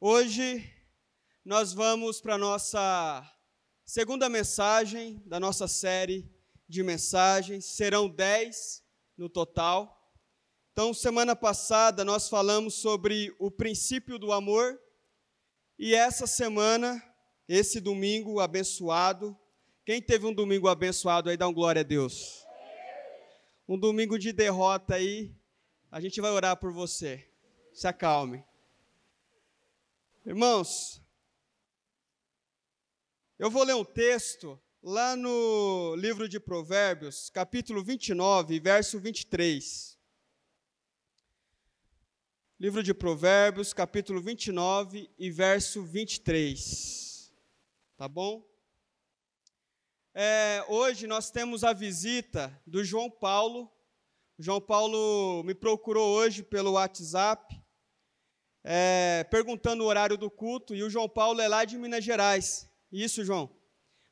Hoje nós vamos para a nossa segunda mensagem da nossa série de mensagens, serão dez no total. Então, semana passada nós falamos sobre o princípio do amor, e essa semana, esse domingo abençoado, quem teve um domingo abençoado aí, dá um glória a Deus. Um domingo de derrota aí, a gente vai orar por você. Se acalme. Irmãos, eu vou ler um texto lá no livro de Provérbios, capítulo 29, verso 23. Livro de Provérbios, capítulo 29 e verso 23. Tá bom? É, hoje nós temos a visita do João Paulo. O João Paulo me procurou hoje pelo WhatsApp é, perguntando o horário do culto, e o João Paulo é lá de Minas Gerais. Isso, João?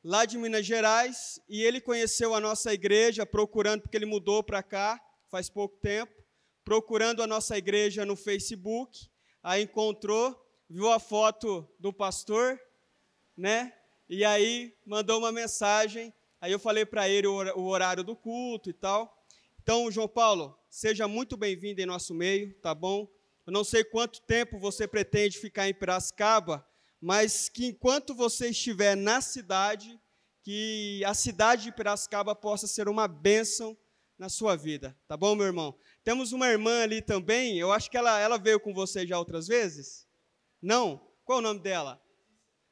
Lá de Minas Gerais, e ele conheceu a nossa igreja procurando, porque ele mudou para cá faz pouco tempo, procurando a nossa igreja no Facebook, aí encontrou, viu a foto do pastor, né? E aí mandou uma mensagem, aí eu falei para ele o horário do culto e tal. Então, João Paulo, seja muito bem-vindo em nosso meio, tá bom? Eu não sei quanto tempo você pretende ficar em Piracicaba, mas que enquanto você estiver na cidade, que a cidade de Piracicaba possa ser uma bênção na sua vida, tá bom, meu irmão? Temos uma irmã ali também, eu acho que ela, ela veio com você já outras vezes? Não? Qual é o nome dela?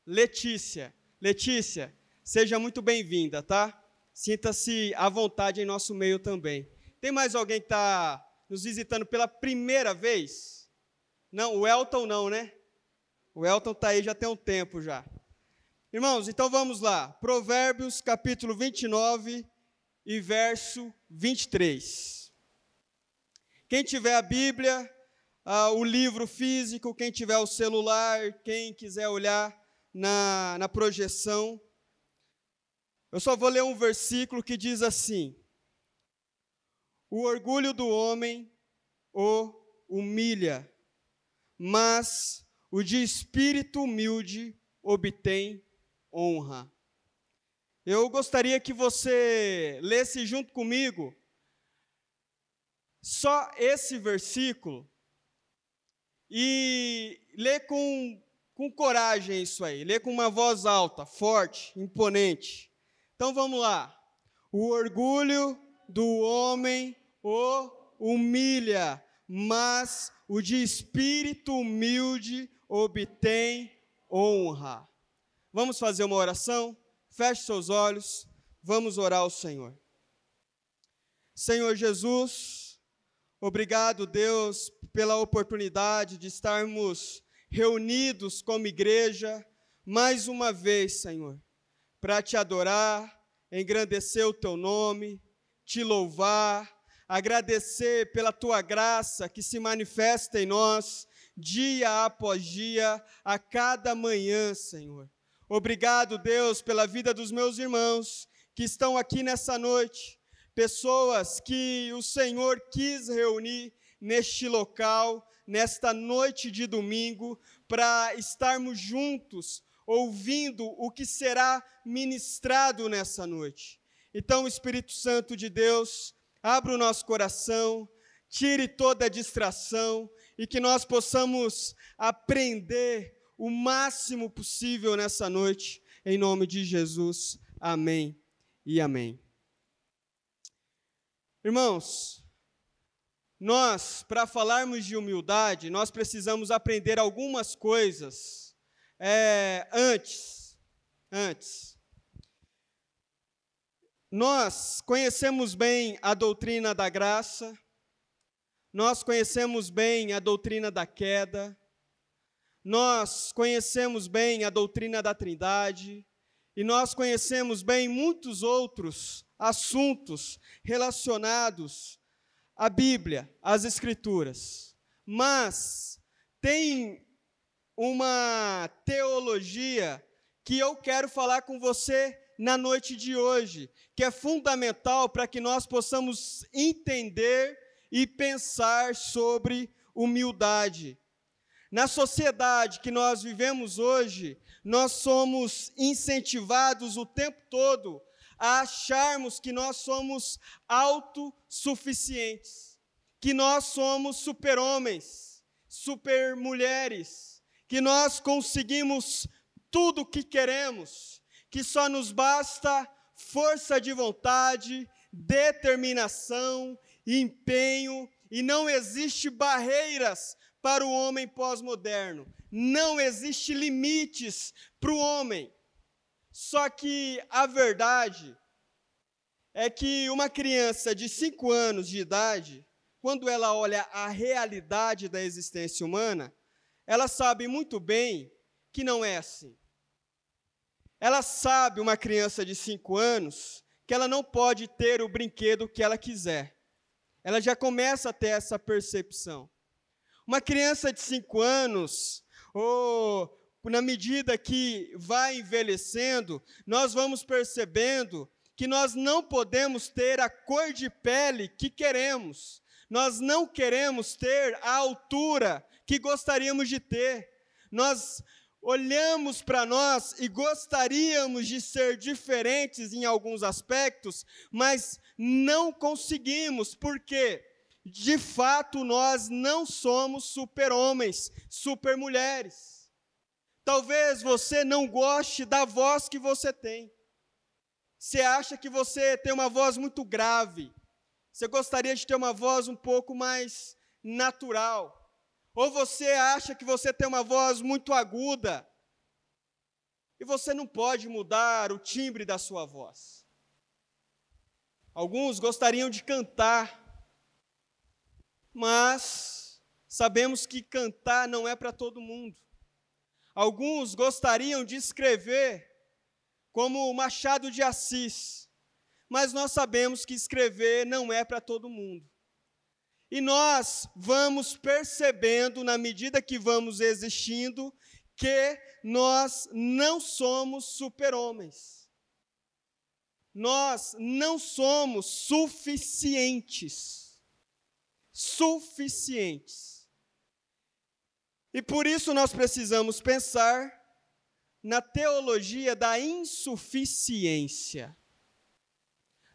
Letícia. Letícia, seja muito bem-vinda, tá? Sinta-se à vontade em nosso meio também. Tem mais alguém que está nos visitando pela primeira vez? Não, o Elton não, né? O Elton está aí já tem um tempo já. Irmãos, então vamos lá. Provérbios capítulo 29 e verso 23. Quem tiver a Bíblia, ah, o livro físico, quem tiver o celular, quem quiser olhar na, na projeção, eu só vou ler um versículo que diz assim: O orgulho do homem o humilha, mas o de espírito humilde obtém honra. Eu gostaria que você lesse junto comigo só esse versículo e lê com, com coragem isso aí, lê com uma voz alta, forte, imponente. Então vamos lá. O orgulho do homem o humilha, mas o de espírito humilde obtém honra. Vamos fazer uma oração? Feche seus olhos, vamos orar ao Senhor. Senhor Jesus, obrigado, Deus, pela oportunidade de estarmos reunidos como igreja mais uma vez, Senhor, para te adorar, engrandecer o teu nome, te louvar, agradecer pela tua graça que se manifesta em nós dia após dia, a cada manhã, Senhor. Obrigado, Deus, pela vida dos meus irmãos que estão aqui nessa noite, pessoas que o Senhor quis reunir neste local, nesta noite de domingo, para estarmos juntos, ouvindo o que será ministrado nessa noite. Então, Espírito Santo de Deus, abra o nosso coração, tire toda a distração e que nós possamos aprender o máximo possível nessa noite, em nome de Jesus. Amém e amém. Irmãos, nós, para falarmos de humildade, nós precisamos aprender algumas coisas é, antes. Antes. Nós conhecemos bem a doutrina da graça, nós conhecemos bem a doutrina da queda, nós conhecemos bem a doutrina da Trindade, e nós conhecemos bem muitos outros assuntos relacionados à Bíblia, às Escrituras. Mas tem uma teologia que eu quero falar com você na noite de hoje, que é fundamental para que nós possamos entender e pensar sobre humildade. Na sociedade que nós vivemos hoje, nós somos incentivados o tempo todo a acharmos que nós somos autossuficientes, que nós somos super-homens, super-mulheres, que nós conseguimos tudo o que queremos, que só nos basta força de vontade, determinação, empenho, e não existe barreiras para o homem pós-moderno. Não existe limites para o homem. Só que a verdade é que uma criança de 5 anos de idade, quando ela olha a realidade da existência humana, ela sabe muito bem que não é assim. Ela sabe, uma criança de 5 anos, que ela não pode ter o brinquedo que ela quiser. Ela já começa a ter essa percepção. Uma criança de 5 anos, ou na medida que vai envelhecendo, nós vamos percebendo que nós não podemos ter a cor de pele que queremos. Nós não queremos ter a altura que gostaríamos de ter. Nós olhamos para nós e gostaríamos de ser diferentes em alguns aspectos, mas não conseguimos, porque de fato nós não somos super-homens, super-mulheres. Talvez você não goste da voz que você tem. Você acha que você tem uma voz muito grave. Você gostaria de ter uma voz um pouco mais natural. Ou você acha que você tem uma voz muito aguda e você não pode mudar o timbre da sua voz. Alguns gostariam de cantar, mas sabemos que cantar não é para todo mundo. Alguns gostariam de escrever como Machado de Assis, mas nós sabemos que escrever não é para todo mundo. E nós vamos percebendo, na medida que vamos existindo, que nós não somos super-homens. Nós não somos suficientes. Suficientes. E por isso nós precisamos pensar na teologia da insuficiência.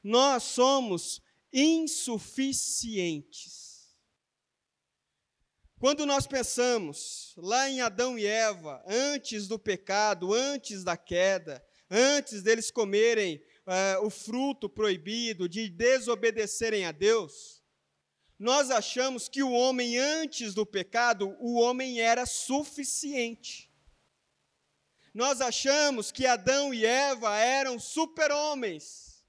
Nós somos insuficientes. Quando nós pensamos lá em Adão e Eva, antes do pecado, antes da queda, antes deles comerem uh, o fruto proibido, de desobedecerem a Deus, nós achamos que o homem, antes do pecado, o homem era suficiente. Nós achamos que Adão e Eva eram super-homens,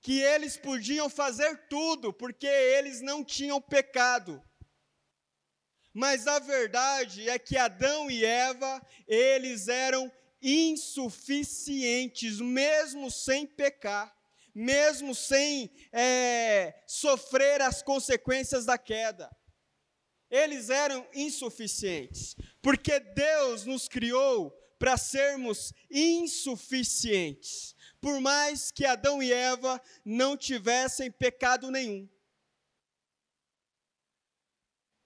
que eles podiam fazer tudo, porque eles não tinham pecado. Mas a verdade é que Adão e Eva, eles eram insuficientes, mesmo sem pecar, mesmo sem é, sofrer as consequências da queda. Eles eram insuficientes, porque Deus nos criou para sermos insuficientes, por mais que Adão e Eva não tivessem pecado nenhum.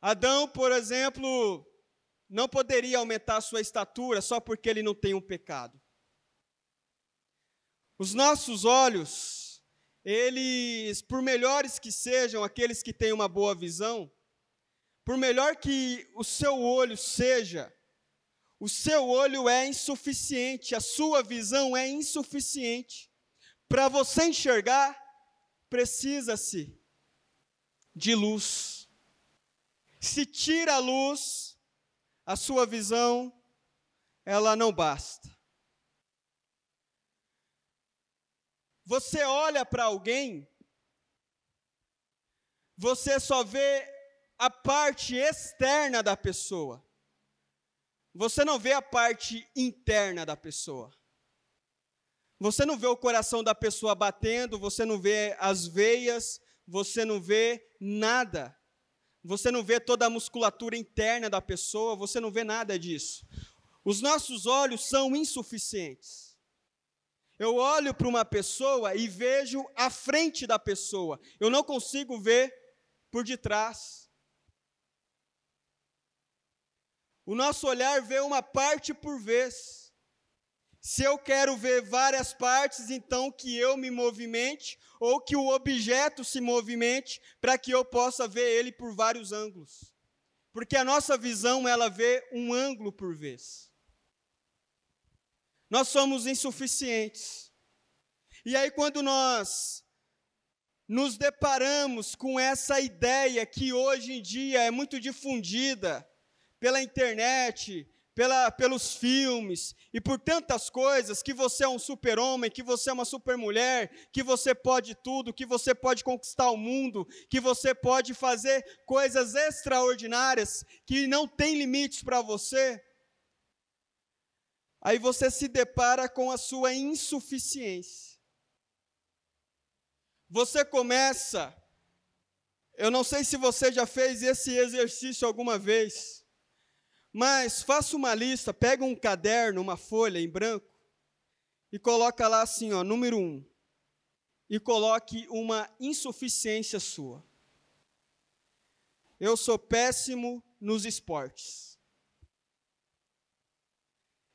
Adão, por exemplo, não poderia aumentar a sua estatura só porque ele não tem um pecado. Os nossos olhos, eles, por melhores que sejam aqueles que têm uma boa visão, por melhor que o seu olho seja, o seu olho é insuficiente, a sua visão é insuficiente. Para você enxergar, precisa-se de luz. Se tira a luz, a sua visão, ela não basta. Você olha para alguém, você só vê a parte externa da pessoa. Você não vê a parte interna da pessoa. Você não vê o coração da pessoa batendo, você não vê as veias, você não vê nada. Você não vê toda a musculatura interna da pessoa, você não vê nada disso. Os nossos olhos são insuficientes. Eu olho para uma pessoa e vejo a frente da pessoa. Eu não consigo ver por detrás. O nosso olhar vê uma parte por vez. Se eu quero ver várias partes, então que eu me movimente ou que o objeto se movimente para que eu possa ver ele por vários ângulos. Porque a nossa visão, ela vê um ângulo por vez. Nós somos insuficientes. E aí quando nós nos deparamos com essa ideia que hoje em dia é muito difundida pela internet, pela, pelos filmes e por tantas coisas, que você é um super-homem, que você é uma super-mulher, que você pode tudo, que você pode conquistar o mundo, que você pode fazer coisas extraordinárias, que não tem limites para você. Aí você se depara com a sua insuficiência. Você começa, eu não sei se você já fez esse exercício alguma vez, mas faça uma lista, pega um caderno, uma folha em branco, e coloca lá assim, ó, número um, e coloque uma insuficiência sua. Eu sou péssimo nos esportes.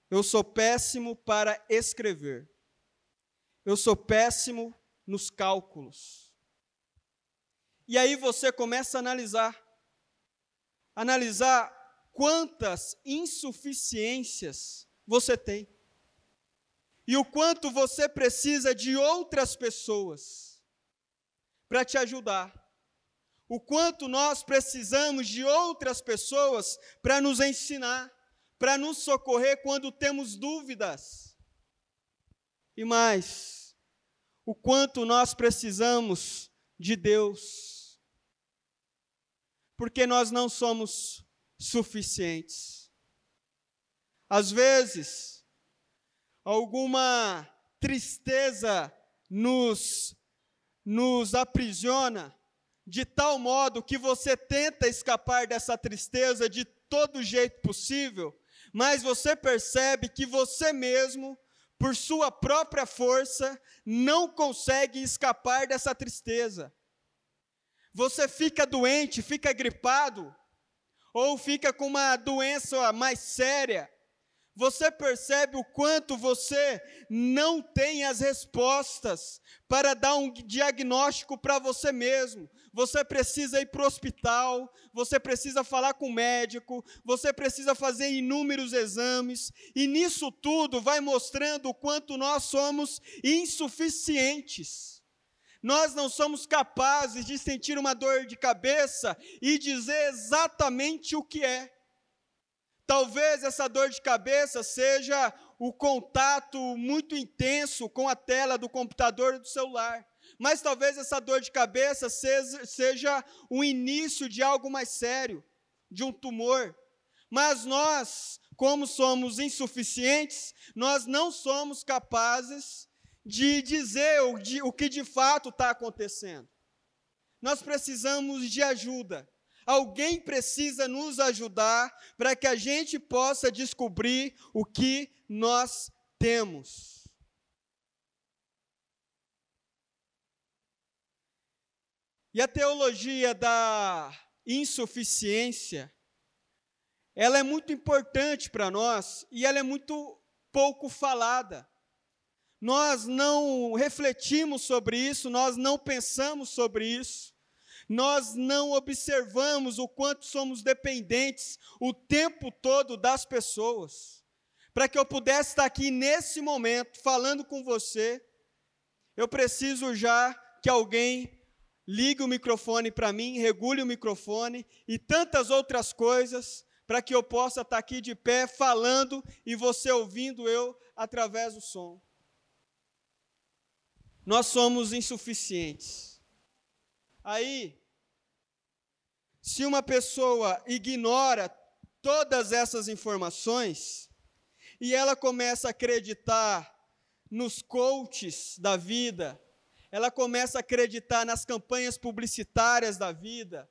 Eu sou péssimo para escrever. Eu sou péssimo nos cálculos. E aí você começa a analisar. Analisar quantas insuficiências você tem. E o quanto você precisa de outras pessoas para te ajudar. O quanto nós precisamos de outras pessoas para nos ensinar, para nos socorrer quando temos dúvidas. E mais, o quanto nós precisamos de Deus, porque nós não somos suficientes. Às vezes, alguma tristeza nos, nos aprisiona, de tal modo que você tenta escapar dessa tristeza de todo jeito possível, mas você percebe que você mesmo por sua própria força, não consegue escapar dessa tristeza. Você fica doente, fica gripado, ou fica com uma doença mais séria, você percebe o quanto você não tem as respostas para dar um diagnóstico para você mesmo. Você precisa ir para o hospital, você precisa falar com o médico, você precisa fazer inúmeros exames, e nisso tudo vai mostrando o quanto nós somos insuficientes. Nós não somos capazes de sentir uma dor de cabeça e dizer exatamente o que é. Talvez essa dor de cabeça seja o contato muito intenso com a tela do computador e do celular. Mas talvez essa dor de cabeça seja o início de algo mais sério, de um tumor. Mas nós, como somos insuficientes, nós não somos capazes de dizer o, de, o que de fato está acontecendo. Nós precisamos de ajuda. Alguém precisa nos ajudar para que a gente possa descobrir o que nós temos. E a teologia da insuficiência, ela é muito importante para nós e ela é muito pouco falada. Nós não refletimos sobre isso, nós não pensamos sobre isso nós não observamos o quanto somos dependentes o tempo todo das pessoas. Para que eu pudesse estar aqui nesse momento falando com você, eu preciso já que alguém ligue o microfone para mim, regule o microfone e tantas outras coisas para que eu possa estar aqui de pé falando e você ouvindo eu através do som. Nós somos insuficientes. Aí, se uma pessoa ignora todas essas informações e ela começa a acreditar nos coaches da vida, ela começa a acreditar nas campanhas publicitárias da vida,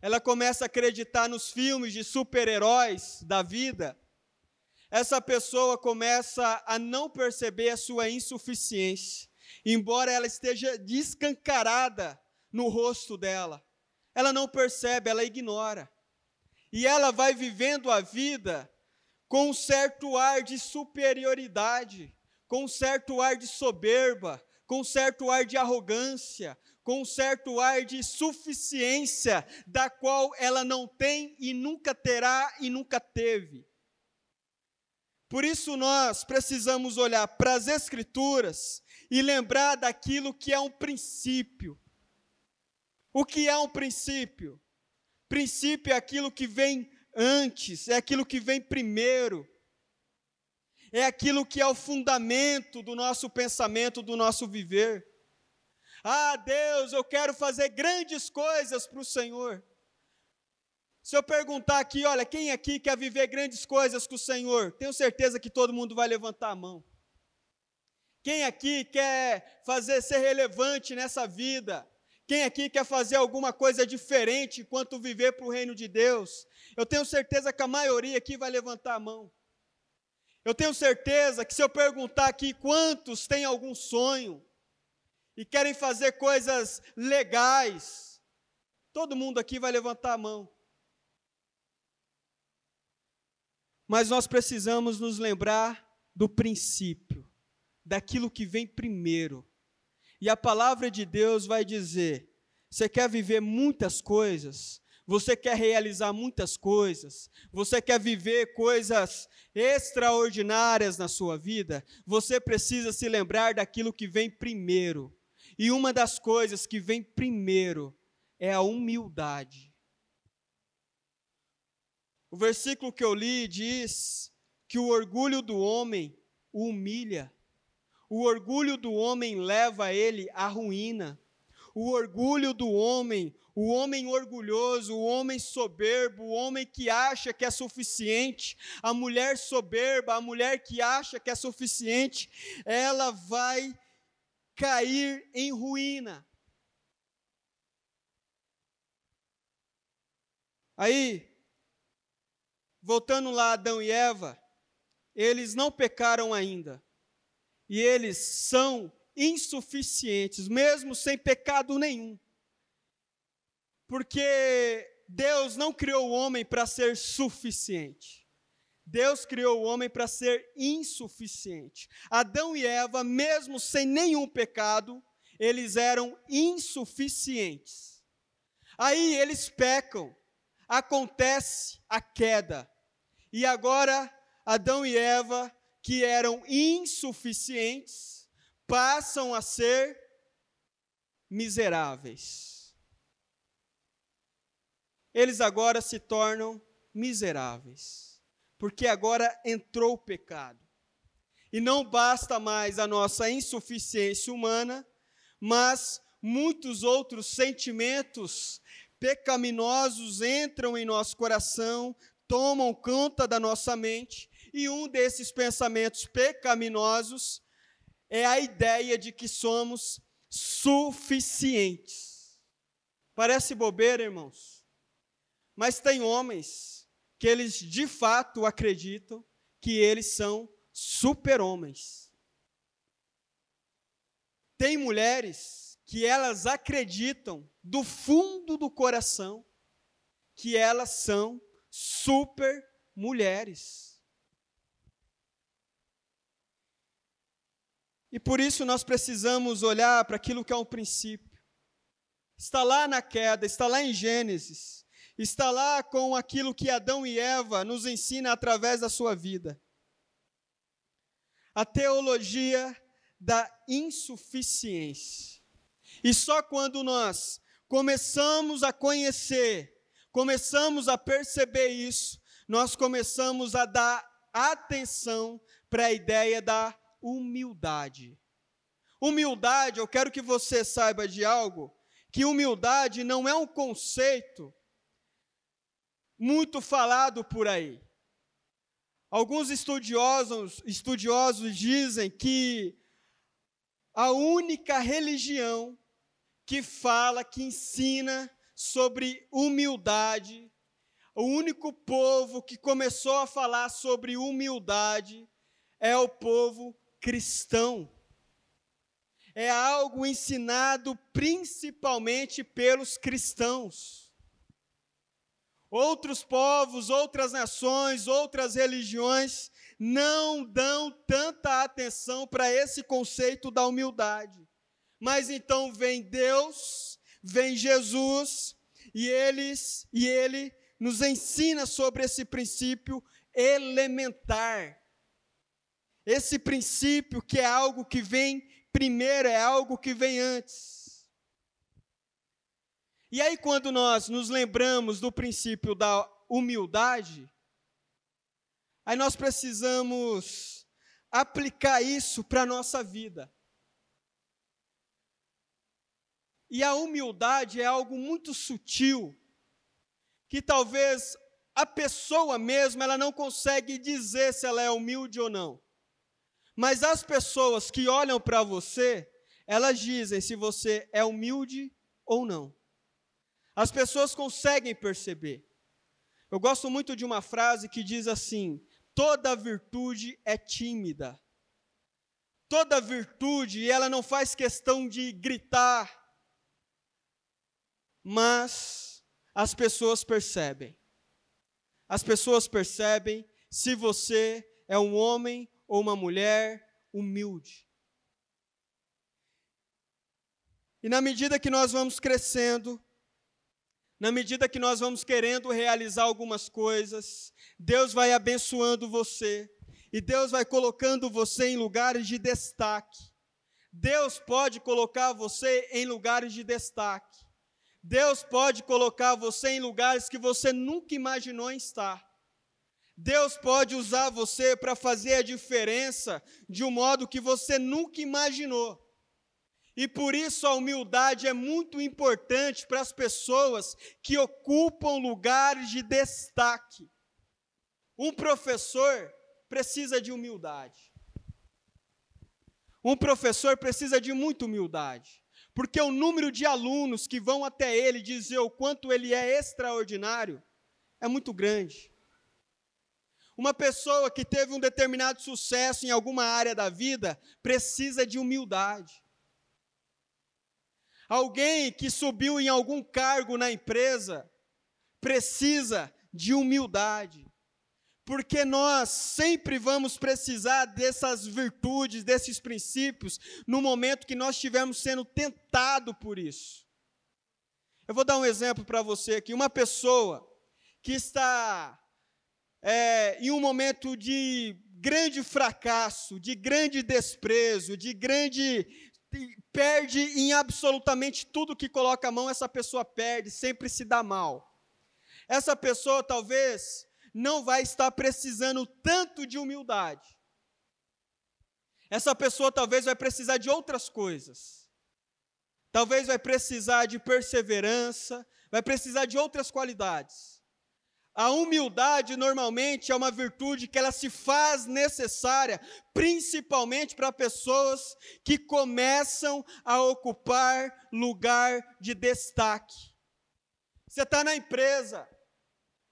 ela começa a acreditar nos filmes de super-heróis da vida, essa pessoa começa a não perceber a sua insuficiência, embora ela esteja descancarada no rosto dela ela não percebe, ela ignora. e ela vai vivendo a vida com um certo ar de superioridade, com um certo ar de soberba, com um certo ar de arrogância, com um certo ar de suficiência, da qual ela não tem e nunca terá e nunca teve. Por isso nós precisamos olhar para as Escrituras e lembrar daquilo que é um princípio. O que é um princípio? Princípio é aquilo que vem antes, é aquilo que vem primeiro, é aquilo que é o fundamento do nosso pensamento, do nosso viver. Ah, Deus, eu quero fazer grandes coisas para o Senhor. Se eu perguntar aqui, olha, quem aqui quer viver grandes coisas com o Senhor? Tenho certeza que todo mundo vai levantar a mão. Quem aqui quer fazer ser relevante nessa vida? Quem aqui quer fazer alguma coisa diferente enquanto viver para o reino de Deus? Eu tenho certeza que a maioria aqui vai levantar a mão. Eu tenho certeza que se eu perguntar aqui quantos têm algum sonho, e querem fazer coisas legais, todo mundo aqui vai levantar a mão. Mas nós precisamos nos lembrar do princípio, daquilo que vem primeiro. E a palavra de Deus vai dizer: você quer viver muitas coisas, você quer realizar muitas coisas, você quer viver coisas extraordinárias na sua vida, você precisa se lembrar daquilo que vem primeiro. E uma das coisas que vem primeiro é a humildade. O versículo que eu li diz que o orgulho do homem o humilha. O orgulho do homem leva ele à ruína. O orgulho do homem, o homem orgulhoso, o homem soberbo, o homem que acha que é suficiente, a mulher soberba, a mulher que acha que é suficiente, ela vai cair em ruína. Aí, voltando lá Adão e Eva, eles não pecaram ainda. E eles são insuficientes, mesmo sem pecado nenhum. Porque Deus não criou o homem para ser suficiente. Deus criou o homem para ser insuficiente. Adão e Eva, mesmo sem nenhum pecado, eles eram insuficientes. Aí eles pecam, acontece a queda. E agora, Adão e Eva, que eram insuficientes, passam a ser miseráveis. Eles agora se tornam miseráveis porque agora entrou o pecado. E não basta mais a nossa insuficiência humana, mas muitos outros sentimentos pecaminosos entram em nosso coração, tomam conta da nossa mente, e um desses pensamentos pecaminosos é a ideia de que somos suficientes. Parece bobeira, irmãos, mas tem homens que eles de fato acreditam que eles são super-homens. Tem mulheres que elas acreditam do fundo do coração que elas são super mulheres. E por isso nós precisamos olhar para aquilo que é um princípio. Está lá na queda, está lá em Gênesis está lá com aquilo que Adão e Eva nos ensina através da sua vida. A teologia da insuficiência. E só quando nós começamos a conhecer, começamos a perceber isso, nós começamos a dar atenção para a ideia da humildade. Humildade, eu quero que você saiba de algo, que humildade não é um conceito muito falado por aí. Alguns estudiosos, estudiosos dizem que a única religião que fala, que ensina sobre humildade, o único povo que começou a falar sobre humildade é o povo cristão. É algo ensinado principalmente pelos cristãos. outros povos, outras nações, outras religiões não dão tanta atenção para esse conceito da humildade. Mas então vem Deus, vem Jesus, e eles e ele nos ensina sobre esse princípio elementar. Esse princípio que é algo que vem primeiro, é algo que vem antes. E aí, quando nós nos lembramos do princípio da humildade, aí nós precisamos aplicar isso para a nossa vida. E a humildade é algo muito sutil, que talvez a pessoa mesmo ela não consegue dizer se ela é humilde ou não. Mas as pessoas que olham para você, elas dizem se você é humilde ou não. As pessoas conseguem perceber. Eu gosto muito de uma frase que diz assim: toda virtude é tímida. Toda virtude, ela não faz questão de gritar, mas as pessoas percebem. As pessoas percebem se você é um homem ou uma mulher humilde. E na medida que nós vamos crescendo, na medida que nós vamos querendo realizar algumas coisas, Deus vai abençoando você e Deus vai colocando você em lugares de destaque. Deus pode colocar você em lugares de destaque. Deus pode colocar você em lugares que você nunca imaginou estar. Deus pode usar você para fazer a diferença de um modo que você nunca imaginou. E por isso a humildade é muito importante para as pessoas que ocupam lugares de destaque. Um professor precisa de humildade. Um professor precisa de muita humildade porque o número de alunos que vão até ele dizer o quanto ele é extraordinário é muito grande. Uma pessoa que teve um determinado sucesso em alguma área da vida precisa de humildade. Alguém que subiu em algum cargo na empresa precisa de humildade porque nós sempre vamos precisar dessas virtudes, desses princípios, no momento que nós estivermos sendo tentado por isso. Eu vou dar um exemplo para você aqui. Uma pessoa que está é, em um momento de grande fracasso, de grande desprezo, de grande. perde em absolutamente tudo que coloca a mão, essa pessoa perde, sempre se dá mal. Essa pessoa talvez não vai estar precisando tanto de humildade. Essa pessoa talvez vai precisar de outras coisas. Talvez vai precisar de perseverança, vai precisar de outras qualidades. A humildade normalmente é uma virtude que ela se faz necessária, principalmente para pessoas que começam a ocupar lugar de destaque. Você está na empresa,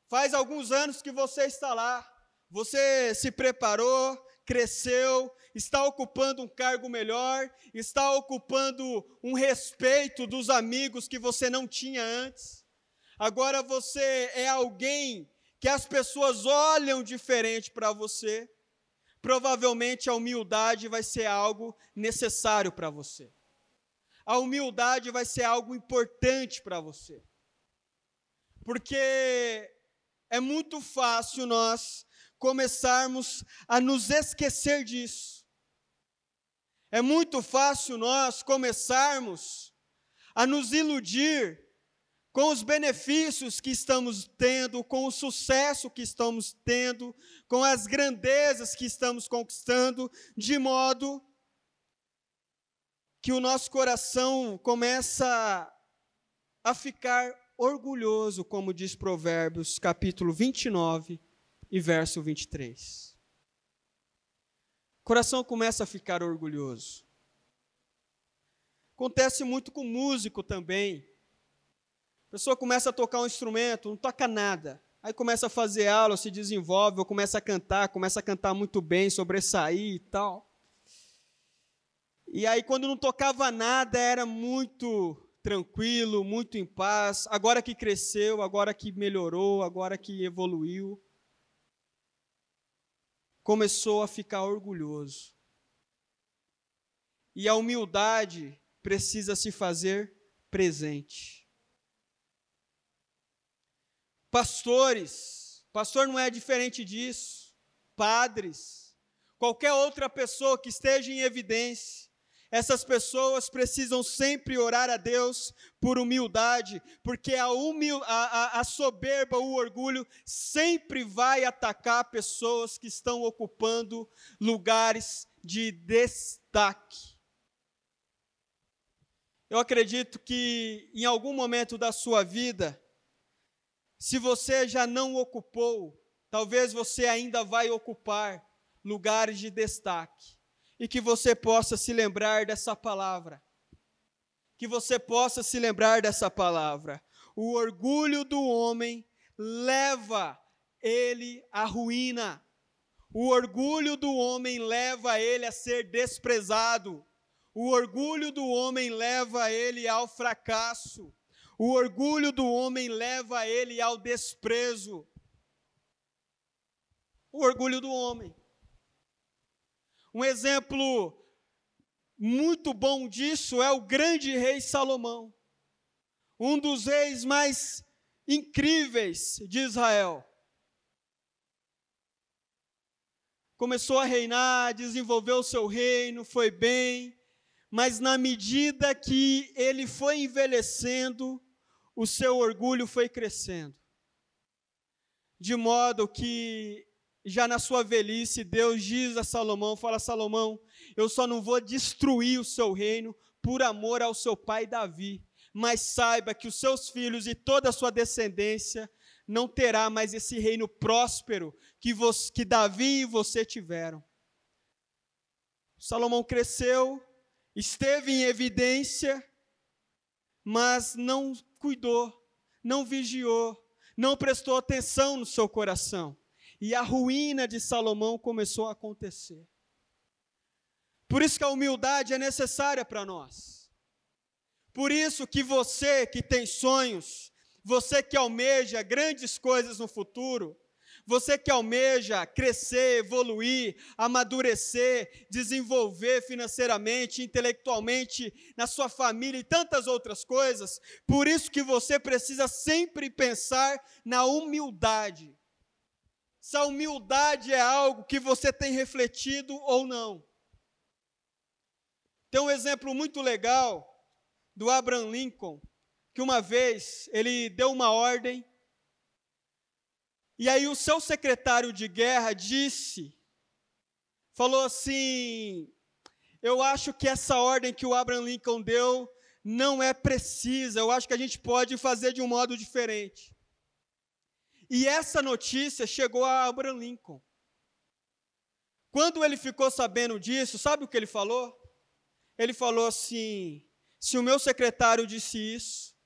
Faz alguns anos que você está lá, você se preparou, cresceu, está ocupando um cargo melhor, está ocupando um respeito dos amigos que você não tinha antes. Agora você é alguém que as pessoas olham diferente para você. Provavelmente a humildade vai ser algo necessário para você. A humildade vai ser algo importante para você. Porque é muito fácil nós começarmos a nos esquecer disso. É muito fácil nós começarmos a nos iludir com os benefícios que estamos tendo, com o sucesso que estamos tendo, com as grandezas que estamos conquistando, de modo que o nosso coração começa a ficar orgulhoso, como diz Provérbios, capítulo 29 e verso 23. O coração começa a ficar orgulhoso. Acontece muito com músico também. A pessoa começa a tocar um instrumento, não toca nada. Aí começa a fazer aula, se desenvolve, ou começa a cantar, começa a cantar muito bem, sobressair e tal. E aí, quando não tocava nada, era muito tranquilo, muito em paz, agora que cresceu, agora que melhorou, agora que evoluiu, começou a ficar orgulhoso. E a humildade precisa se fazer presente. Pastores, pastor não é diferente disso, padres, qualquer outra pessoa que esteja em evidência, essas pessoas precisam sempre orar a Deus por humildade, porque a, humil a, a, a soberba, o orgulho, sempre vai atacar pessoas que estão ocupando lugares de destaque. Eu acredito que em algum momento da sua vida, se você já não ocupou, talvez você ainda vai ocupar lugares de destaque e que você possa se lembrar dessa palavra. Que você possa se lembrar dessa palavra. O orgulho do homem leva ele à ruína. O orgulho do homem leva ele a ser desprezado. O orgulho do homem leva ele ao fracasso. O orgulho do homem leva ele ao desprezo. O orgulho do homem. Um exemplo muito bom disso é o grande rei Salomão, um dos reis mais incríveis de Israel. Começou a reinar, desenvolveu seu reino, foi bem, mas na medida que ele foi envelhecendo, o seu orgulho foi crescendo. De modo que já na sua velhice, Deus diz a Salomão: fala, Salomão, eu só não vou destruir o seu reino por amor ao seu pai Davi, mas saiba que os seus filhos e toda a sua descendência não terá mais esse reino próspero que, você, que Davi e você tiveram. Salomão cresceu, esteve em evidência, mas não cuidou, não vigiou, não prestou atenção no seu coração e a ruína de Salomão começou a acontecer. Por isso que a humildade é necessária para nós. Por isso que você que tem sonhos, você que almeja grandes coisas no futuro, você que almeja crescer, evoluir, amadurecer, desenvolver financeiramente, intelectualmente, na sua família e tantas outras coisas, por isso que você precisa sempre pensar na humildade se a humildade é algo que você tem refletido ou não. Tem um exemplo muito legal do Abraham Lincoln, que uma vez ele deu uma ordem, e aí o seu secretário de guerra disse, falou assim: Eu acho que essa ordem que o Abraham Lincoln deu não é precisa, eu acho que a gente pode fazer de um modo diferente. E essa notícia chegou a Abraham Lincoln. Quando ele ficou sabendo disso, sabe o que ele falou? Ele falou assim: se o meu secretário disse isso,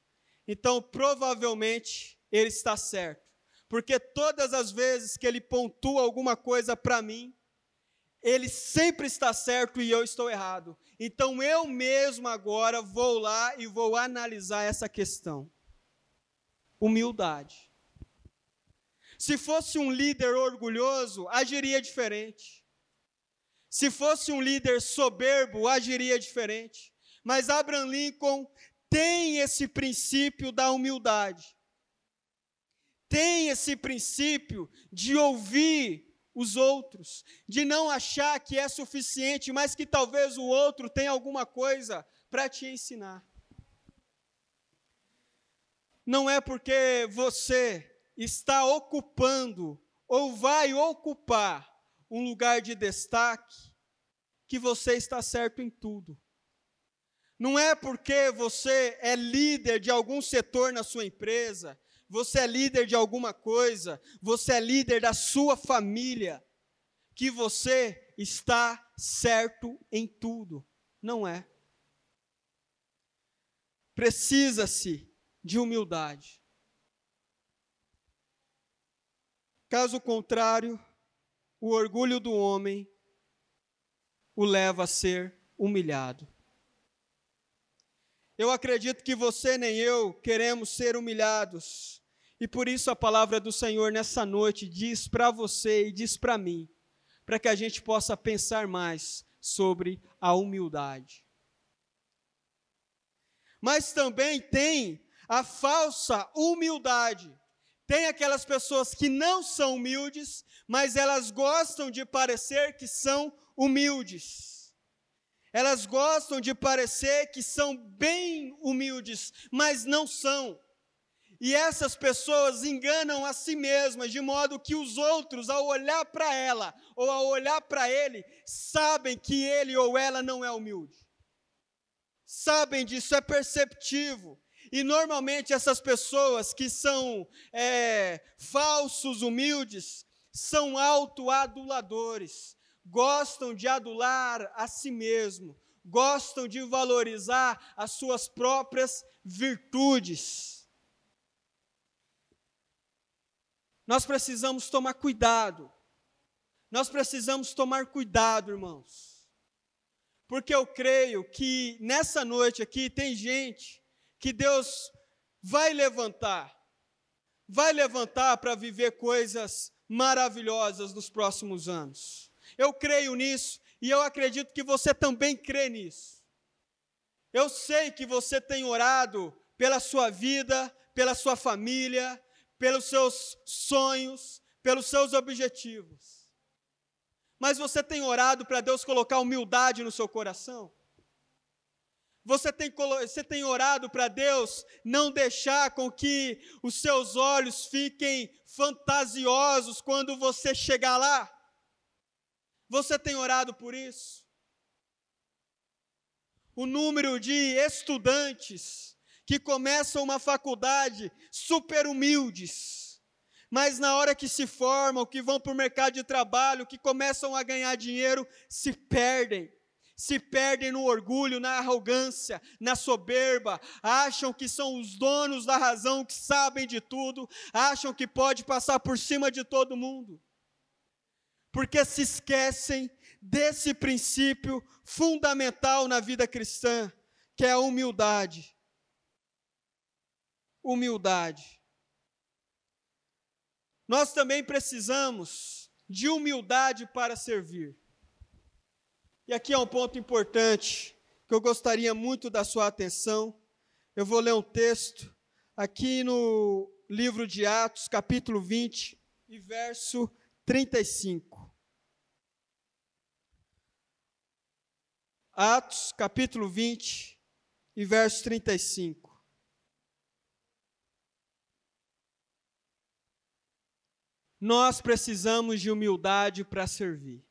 então provavelmente ele está certo. Porque todas as vezes que ele pontua alguma coisa para mim, ele sempre está certo e eu estou errado. Então eu mesmo agora vou lá e vou analisar essa questão. Humildade. Se fosse um líder orgulhoso, agiria diferente. Se fosse um líder soberbo, agiria diferente. Mas Abraham Lincoln tem esse princípio da humildade. Tem esse princípio de ouvir os outros, de não achar que é suficiente, mas que talvez o outro tenha alguma coisa para te ensinar. Não é porque você está ocupando ou vai ocupar um lugar de destaque que você está certo em tudo. Não é porque você é líder de algum setor na sua empresa, você é líder de alguma coisa, você é líder da sua família, que você está certo em tudo. Não é. Precisa-se de humildade. Caso contrário, o orgulho do homem o leva a ser humilhado. eu acredito que você nem eu queremos ser humilhados. E por isso a palavra do Senhor nessa noite diz para você e diz para mim, para que a gente possa pensar mais sobre a humildade. Mas também tem a falsa humildade. Tem aquelas pessoas que não são humildes, mas elas gostam de parecer que são humildes. Elas gostam de parecer que são bem humildes, mas não são. E essas pessoas enganam a si mesmas, de modo que os outros, ao olhar para ela ou ao olhar para ele, sabem que ele ou ela não é humilde. Sabem disso, é perceptivo. E normalmente essas pessoas que são é, falsos, humildes, são autoaduladores, gostam de adular a si mesmo, gostam de valorizar as suas próprias virtudes. Nós precisamos tomar cuidado. Nós precisamos tomar cuidado, irmãos. Porque eu creio que nessa noite aqui tem gente que Deus vai levantar, vai levantar para viver coisas maravilhosas nos próximos anos. Eu creio nisso e eu acredito que você também crê nisso. Eu sei que você tem orado pela sua vida, pela sua família, pelos seus sonhos, pelos seus objetivos. Mas você tem orado para Deus colocar humildade no seu coração? Você tem, você tem orado para Deus não deixar com que os seus olhos fiquem fantasiosos quando você chegar lá? Você tem orado por isso? O número de estudantes que começam uma faculdade super humildes, mas na hora que se formam, que vão para o mercado de trabalho, que começam a ganhar dinheiro, se perdem. Se perdem no orgulho, na arrogância, na soberba, acham que são os donos da razão, que sabem de tudo, acham que pode passar por cima de todo mundo. Porque se esquecem desse princípio fundamental na vida cristã, que é a humildade humildade. Nós também precisamos de humildade para servir. E aqui é um ponto importante que eu gostaria muito da sua atenção. Eu vou ler um texto aqui no livro de Atos, capítulo 20 e verso 35. Atos, capítulo 20 e verso 35. Nós precisamos de humildade para servir.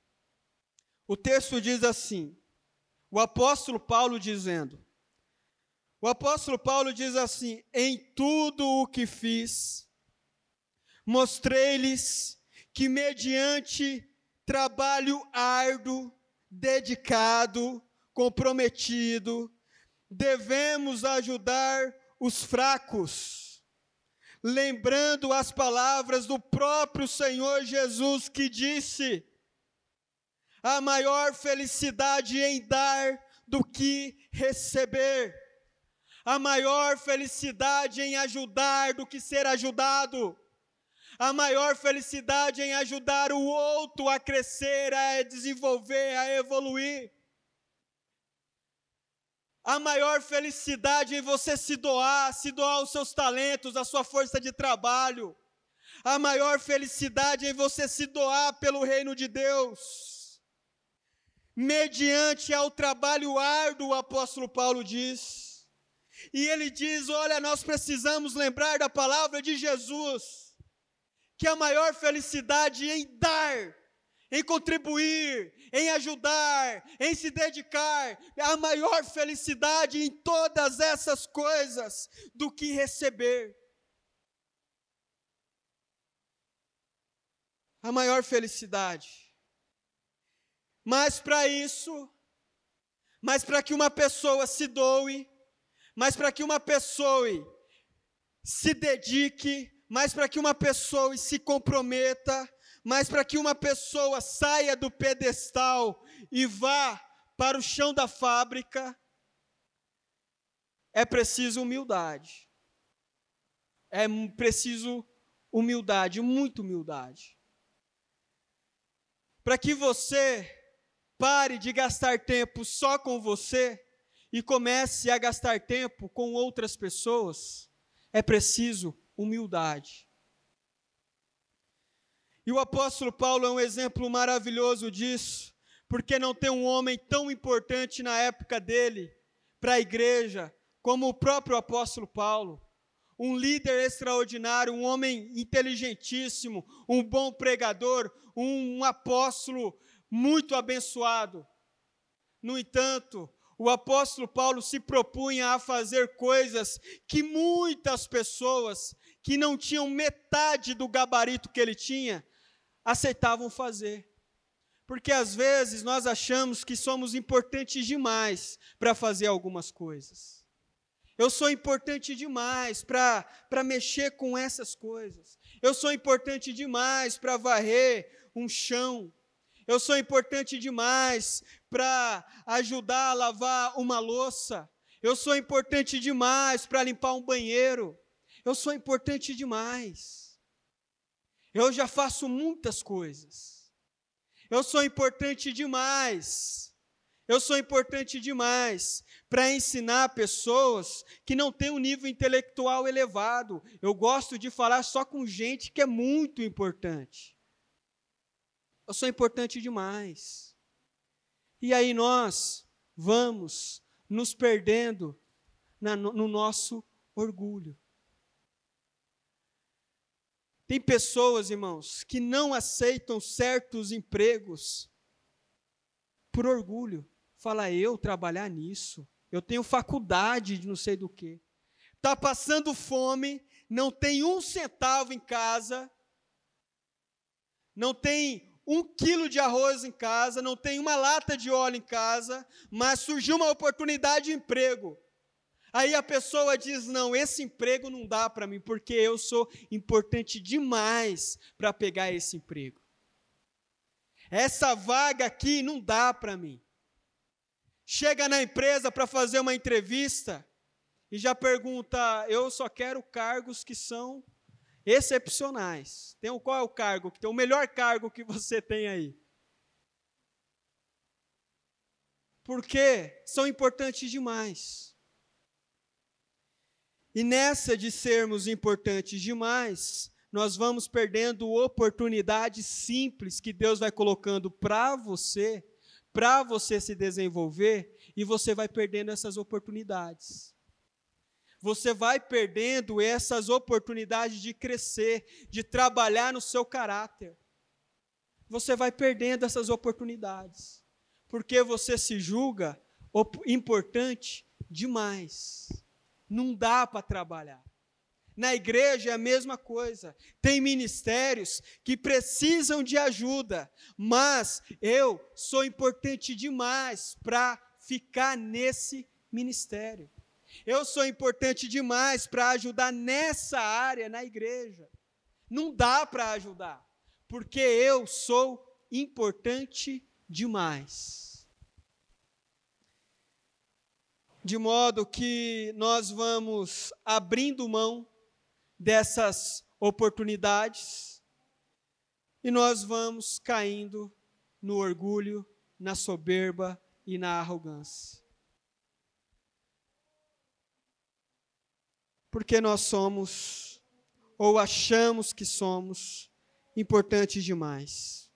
O texto diz assim: o apóstolo Paulo dizendo, o apóstolo Paulo diz assim: em tudo o que fiz, mostrei-lhes que, mediante trabalho árduo, dedicado, comprometido, devemos ajudar os fracos lembrando as palavras do próprio Senhor Jesus que disse: a maior felicidade em dar do que receber, a maior felicidade em ajudar do que ser ajudado, a maior felicidade em ajudar o outro a crescer, a desenvolver, a evoluir a maior felicidade em você se doar, se doar os seus talentos, a sua força de trabalho. A maior felicidade em você se doar pelo reino de Deus. Mediante ao trabalho árduo, o apóstolo Paulo diz. E ele diz: Olha, nós precisamos lembrar da palavra de Jesus, que a maior felicidade em dar em contribuir, em ajudar, em se dedicar, a maior felicidade em todas essas coisas do que receber. A maior felicidade. Mas para isso, mas para que uma pessoa se doe, mas para que uma pessoa se dedique, mas para que uma pessoa se comprometa, mas para que uma pessoa saia do pedestal e vá para o chão da fábrica, é preciso humildade. É preciso humildade, muita humildade. Para que você pare de gastar tempo só com você e comece a gastar tempo com outras pessoas, é preciso humildade. E o apóstolo Paulo é um exemplo maravilhoso disso, porque não tem um homem tão importante na época dele para a igreja como o próprio apóstolo Paulo. Um líder extraordinário, um homem inteligentíssimo, um bom pregador, um apóstolo muito abençoado. No entanto, o apóstolo Paulo se propunha a fazer coisas que muitas pessoas que não tinham metade do gabarito que ele tinha aceitavam fazer. Porque às vezes nós achamos que somos importantes demais para fazer algumas coisas. Eu sou importante demais para mexer com essas coisas. Eu sou importante demais para varrer um chão. Eu sou importante demais para ajudar a lavar uma louça. Eu sou importante demais para limpar um banheiro. Eu sou importante demais. Eu já faço muitas coisas. Eu sou importante demais. Eu sou importante demais para ensinar pessoas que não têm um nível intelectual elevado. Eu gosto de falar só com gente que é muito importante. Eu sou importante demais. E aí nós vamos nos perdendo na, no nosso orgulho. Tem pessoas, irmãos, que não aceitam certos empregos por orgulho. Fala, eu trabalhar nisso, eu tenho faculdade de não sei do que. Está passando fome, não tem um centavo em casa, não tem um quilo de arroz em casa, não tem uma lata de óleo em casa, mas surgiu uma oportunidade de emprego. Aí a pessoa diz: não, esse emprego não dá para mim, porque eu sou importante demais para pegar esse emprego. Essa vaga aqui não dá para mim. Chega na empresa para fazer uma entrevista e já pergunta: eu só quero cargos que são excepcionais. Tem qual é o cargo que tem o melhor cargo que você tem aí? Porque são importantes demais. E nessa de sermos importantes demais, nós vamos perdendo oportunidades simples que Deus vai colocando para você, para você se desenvolver, e você vai perdendo essas oportunidades. Você vai perdendo essas oportunidades de crescer, de trabalhar no seu caráter. Você vai perdendo essas oportunidades, porque você se julga importante demais não dá para trabalhar. Na igreja é a mesma coisa. Tem ministérios que precisam de ajuda, mas eu sou importante demais para ficar nesse ministério. Eu sou importante demais para ajudar nessa área na igreja. Não dá para ajudar, porque eu sou importante demais. de modo que nós vamos abrindo mão dessas oportunidades e nós vamos caindo no orgulho, na soberba e na arrogância. Porque nós somos, ou achamos que somos, importantes demais.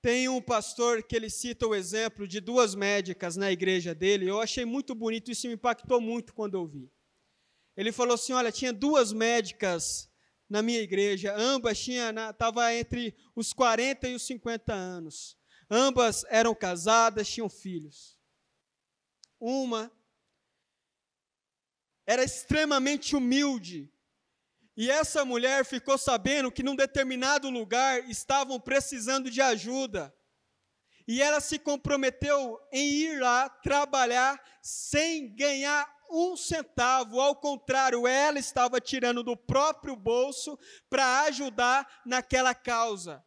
Tem um pastor que ele cita o exemplo de duas médicas na igreja dele. Eu achei muito bonito, isso me impactou muito quando eu vi. Ele falou assim: olha, tinha duas médicas na minha igreja, ambas estavam entre os 40 e os 50 anos. Ambas eram casadas, tinham filhos. Uma era extremamente humilde, e essa mulher ficou sabendo que num determinado lugar estavam precisando de ajuda. E ela se comprometeu em ir lá trabalhar sem ganhar um centavo. Ao contrário, ela estava tirando do próprio bolso para ajudar naquela causa.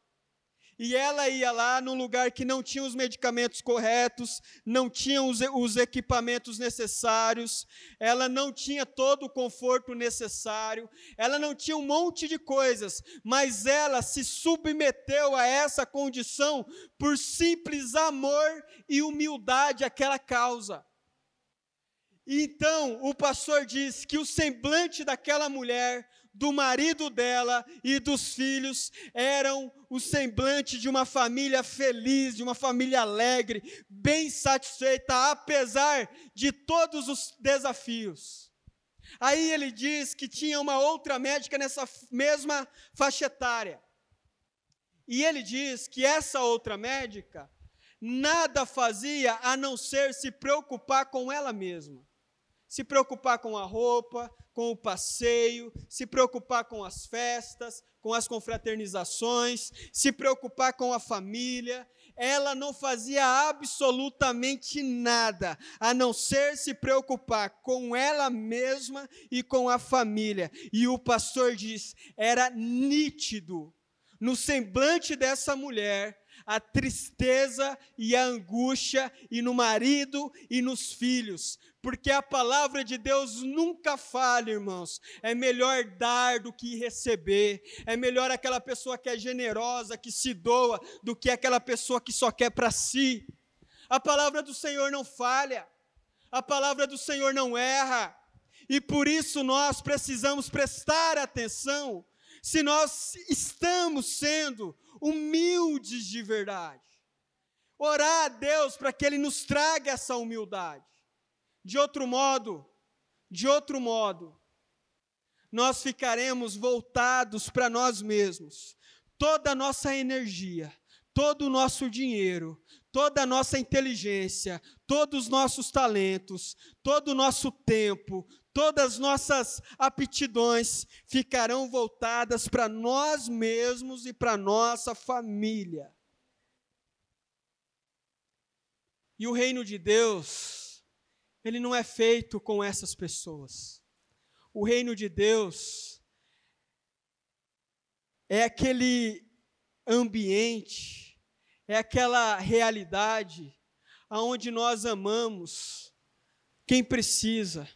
E ela ia lá num lugar que não tinha os medicamentos corretos, não tinha os, os, equipamentos necessários, ela não tinha todo o conforto necessário, ela não tinha um monte de coisas, mas ela se submeteu a essa condição por simples amor e humildade àquela causa. Então, o pastor diz que o semblante daquela mulher do marido dela e dos filhos eram o semblante de uma família feliz, de uma família alegre, bem satisfeita, apesar de todos os desafios. Aí ele diz que tinha uma outra médica nessa mesma faixa etária. E ele diz que essa outra médica nada fazia a não ser se preocupar com ela mesma. Se preocupar com a roupa, com o passeio, se preocupar com as festas, com as confraternizações, se preocupar com a família. Ela não fazia absolutamente nada, a não ser se preocupar com ela mesma e com a família. E o pastor diz: era nítido no semblante dessa mulher a tristeza e a angústia, e no marido e nos filhos, porque a palavra de Deus nunca falha, irmãos. É melhor dar do que receber, é melhor aquela pessoa que é generosa, que se doa, do que aquela pessoa que só quer para si. A palavra do Senhor não falha, a palavra do Senhor não erra, e por isso nós precisamos prestar atenção se nós estamos sendo humildes de verdade. Orar a Deus para que Ele nos traga essa humildade. De outro modo, de outro modo, nós ficaremos voltados para nós mesmos. Toda a nossa energia, todo o nosso dinheiro, toda a nossa inteligência, todos os nossos talentos, todo o nosso tempo, todas as nossas aptidões ficarão voltadas para nós mesmos e para nossa família. E o reino de Deus, ele não é feito com essas pessoas. O reino de Deus é aquele ambiente, é aquela realidade aonde nós amamos quem precisa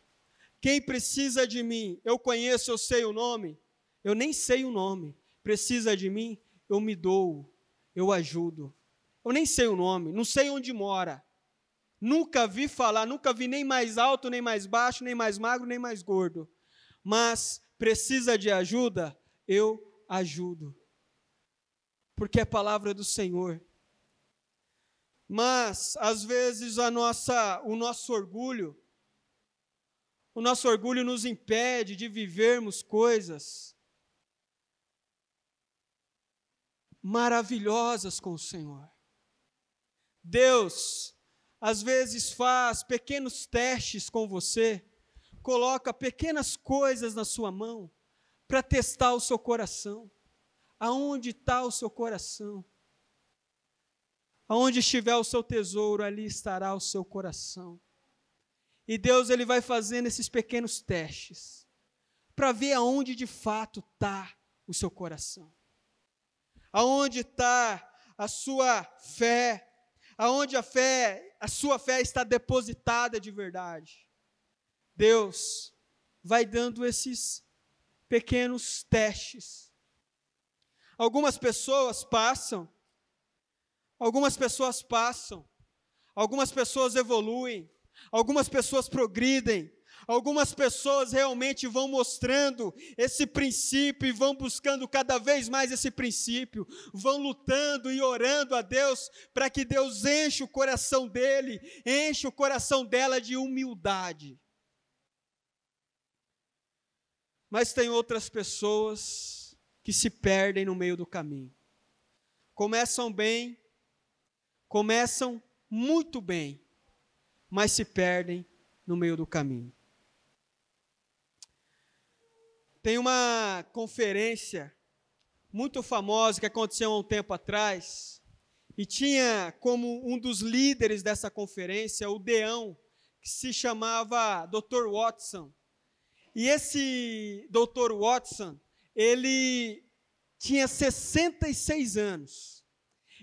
quem precisa de mim? Eu conheço, eu sei o nome. Eu nem sei o nome. Precisa de mim? Eu me dou, eu ajudo. Eu nem sei o nome, não sei onde mora. Nunca vi falar, nunca vi nem mais alto, nem mais baixo, nem mais magro, nem mais gordo. Mas precisa de ajuda? Eu ajudo. Porque é palavra do Senhor. Mas às vezes a nossa, o nosso orgulho o nosso orgulho nos impede de vivermos coisas maravilhosas com o Senhor. Deus, às vezes, faz pequenos testes com você, coloca pequenas coisas na sua mão para testar o seu coração. Aonde está o seu coração? Aonde estiver o seu tesouro, ali estará o seu coração. E Deus ele vai fazendo esses pequenos testes para ver aonde de fato está o seu coração. Aonde está a sua fé? Aonde a fé, a sua fé está depositada de verdade? Deus vai dando esses pequenos testes. Algumas pessoas passam, algumas pessoas passam, algumas pessoas evoluem, Algumas pessoas progridem, algumas pessoas realmente vão mostrando esse princípio e vão buscando cada vez mais esse princípio, vão lutando e orando a Deus para que Deus enche o coração dele, enche o coração dela de humildade. Mas tem outras pessoas que se perdem no meio do caminho. Começam bem, começam muito bem, mas se perdem no meio do caminho. Tem uma conferência muito famosa que aconteceu há um tempo atrás, e tinha como um dos líderes dessa conferência o Deão, que se chamava Dr. Watson. E esse Dr. Watson, ele tinha 66 anos.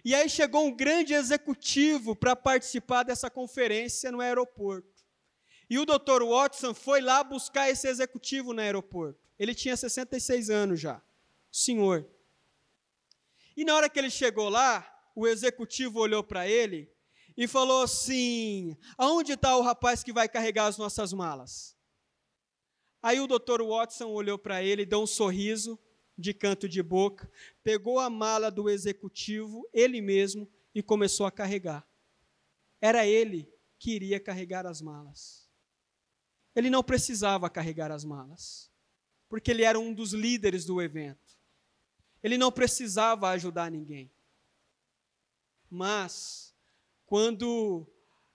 E aí chegou um grande executivo para participar dessa conferência no aeroporto. E o Dr. Watson foi lá buscar esse executivo no aeroporto. Ele tinha 66 anos já, senhor. E na hora que ele chegou lá, o executivo olhou para ele e falou assim: Aonde está o rapaz que vai carregar as nossas malas? Aí o Dr. Watson olhou para ele, deu um sorriso de canto de boca, pegou a mala do executivo, ele mesmo, e começou a carregar. Era ele que iria carregar as malas. Ele não precisava carregar as malas, porque ele era um dos líderes do evento. Ele não precisava ajudar ninguém. Mas, quando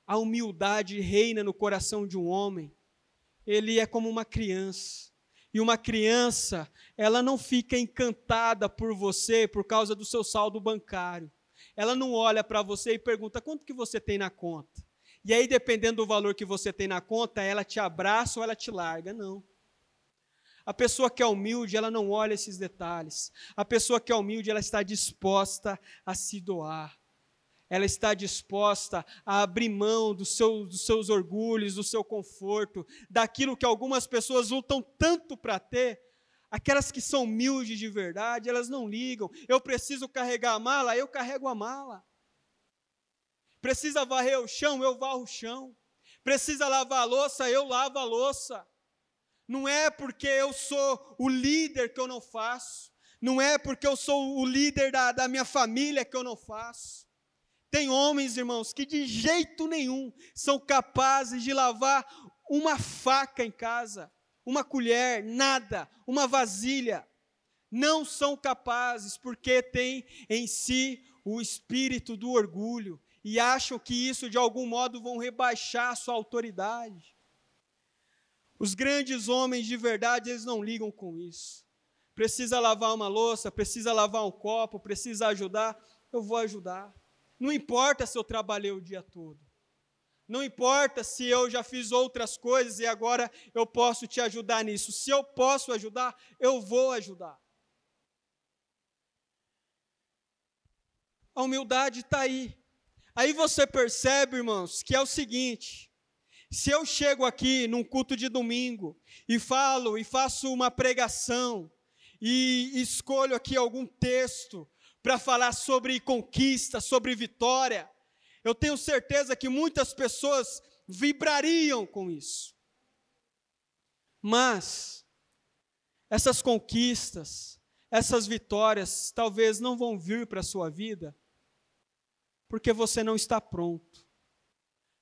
a humildade reina no coração de um homem, ele é como uma criança. E uma criança, ela não fica encantada por você por causa do seu saldo bancário. Ela não olha para você e pergunta quanto que você tem na conta. E aí, dependendo do valor que você tem na conta, ela te abraça ou ela te larga. Não. A pessoa que é humilde, ela não olha esses detalhes. A pessoa que é humilde, ela está disposta a se doar ela está disposta a abrir mão do seu, dos seus orgulhos, do seu conforto, daquilo que algumas pessoas lutam tanto para ter. Aquelas que são humildes de verdade, elas não ligam. Eu preciso carregar a mala, eu carrego a mala. Precisa varrer o chão, eu varro o chão. Precisa lavar a louça, eu lavo a louça. Não é porque eu sou o líder que eu não faço. Não é porque eu sou o líder da, da minha família que eu não faço. Tem homens, irmãos, que de jeito nenhum são capazes de lavar uma faca em casa, uma colher, nada, uma vasilha. Não são capazes porque têm em si o espírito do orgulho e acham que isso de algum modo vão rebaixar a sua autoridade. Os grandes homens de verdade, eles não ligam com isso. Precisa lavar uma louça, precisa lavar um copo, precisa ajudar, eu vou ajudar. Não importa se eu trabalhei o dia todo. Não importa se eu já fiz outras coisas e agora eu posso te ajudar nisso. Se eu posso ajudar, eu vou ajudar. A humildade está aí. Aí você percebe, irmãos, que é o seguinte: se eu chego aqui num culto de domingo e falo e faço uma pregação e escolho aqui algum texto para falar sobre conquista, sobre vitória. Eu tenho certeza que muitas pessoas vibrariam com isso. Mas essas conquistas, essas vitórias, talvez não vão vir para a sua vida porque você não está pronto,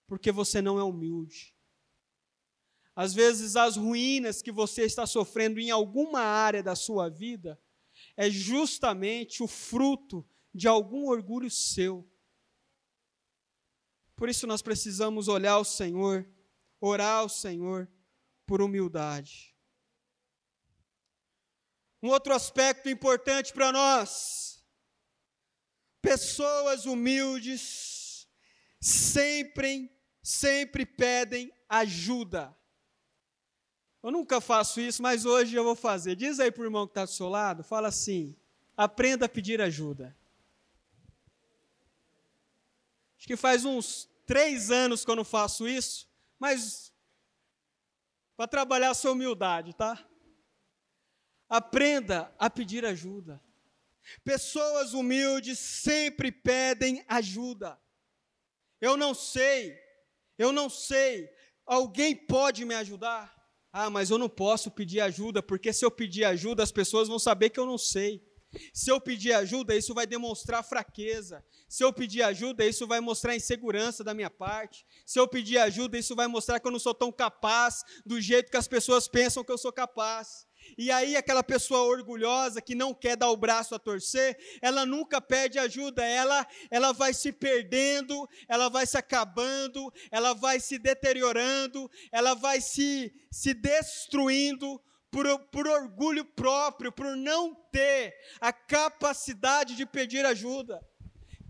porque você não é humilde. Às vezes, as ruínas que você está sofrendo em alguma área da sua vida é justamente o fruto de algum orgulho seu. Por isso nós precisamos olhar ao Senhor, orar ao Senhor por humildade. Um outro aspecto importante para nós: pessoas humildes sempre, sempre pedem ajuda. Eu nunca faço isso, mas hoje eu vou fazer. Diz aí para o irmão que está do seu lado, fala assim: aprenda a pedir ajuda. Acho que faz uns três anos que eu não faço isso, mas para trabalhar a sua humildade, tá? Aprenda a pedir ajuda. Pessoas humildes sempre pedem ajuda. Eu não sei, eu não sei, alguém pode me ajudar? Ah, mas eu não posso pedir ajuda, porque se eu pedir ajuda, as pessoas vão saber que eu não sei. Se eu pedir ajuda, isso vai demonstrar fraqueza. Se eu pedir ajuda, isso vai mostrar insegurança da minha parte. Se eu pedir ajuda, isso vai mostrar que eu não sou tão capaz do jeito que as pessoas pensam que eu sou capaz. E aí, aquela pessoa orgulhosa que não quer dar o braço a torcer, ela nunca pede ajuda, ela, ela vai se perdendo, ela vai se acabando, ela vai se deteriorando, ela vai se, se destruindo por, por orgulho próprio, por não ter a capacidade de pedir ajuda.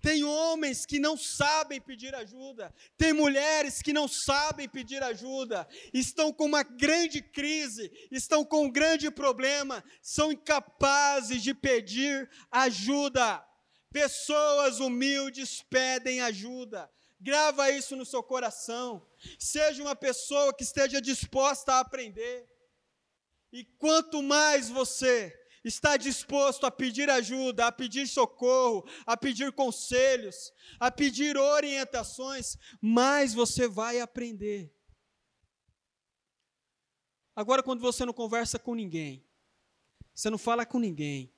Tem homens que não sabem pedir ajuda, tem mulheres que não sabem pedir ajuda, estão com uma grande crise, estão com um grande problema, são incapazes de pedir ajuda. Pessoas humildes pedem ajuda. Grava isso no seu coração. Seja uma pessoa que esteja disposta a aprender. E quanto mais você está disposto a pedir ajuda, a pedir socorro, a pedir conselhos, a pedir orientações, mais você vai aprender. Agora, quando você não conversa com ninguém, você não fala com ninguém,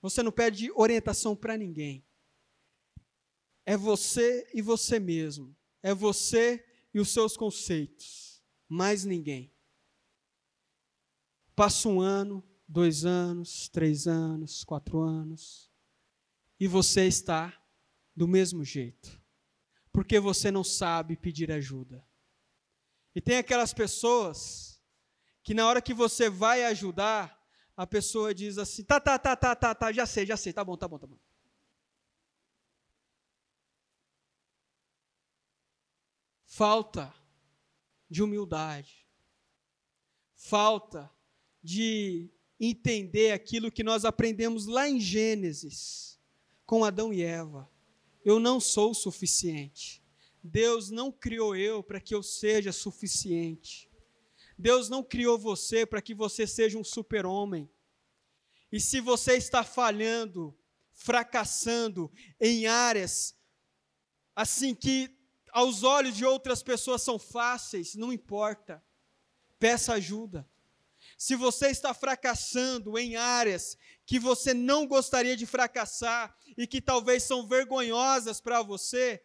você não pede orientação para ninguém, é você e você mesmo, é você e os seus conceitos, mais ninguém. Passa um ano, dois anos, três anos, quatro anos, e você está do mesmo jeito, porque você não sabe pedir ajuda. E tem aquelas pessoas que na hora que você vai ajudar, a pessoa diz assim: tá, tá, tá, tá, tá, tá, já sei, já sei, tá bom, tá bom, tá bom. Falta de humildade, falta de entender aquilo que nós aprendemos lá em Gênesis, com Adão e Eva. Eu não sou suficiente. Deus não criou eu para que eu seja suficiente. Deus não criou você para que você seja um super-homem. E se você está falhando, fracassando em áreas assim que aos olhos de outras pessoas são fáceis, não importa. Peça ajuda. Se você está fracassando em áreas que você não gostaria de fracassar e que talvez são vergonhosas para você,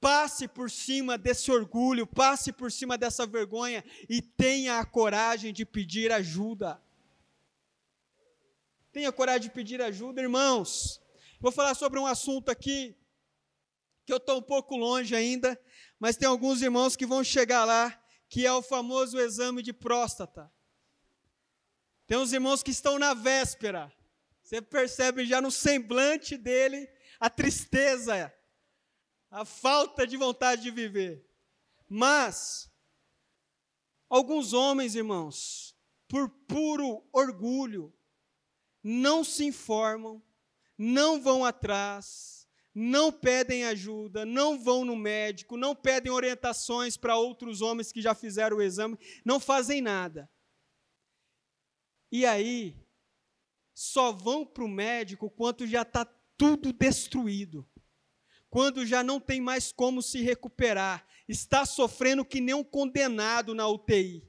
Passe por cima desse orgulho, passe por cima dessa vergonha e tenha a coragem de pedir ajuda. Tenha coragem de pedir ajuda, irmãos. Vou falar sobre um assunto aqui que eu estou um pouco longe ainda, mas tem alguns irmãos que vão chegar lá, que é o famoso exame de próstata. Tem uns irmãos que estão na véspera. Você percebe já no semblante dele a tristeza a falta de vontade de viver. Mas, alguns homens, irmãos, por puro orgulho, não se informam, não vão atrás, não pedem ajuda, não vão no médico, não pedem orientações para outros homens que já fizeram o exame, não fazem nada. E aí, só vão para o médico quando já está tudo destruído quando já não tem mais como se recuperar, está sofrendo que nem um condenado na UTI.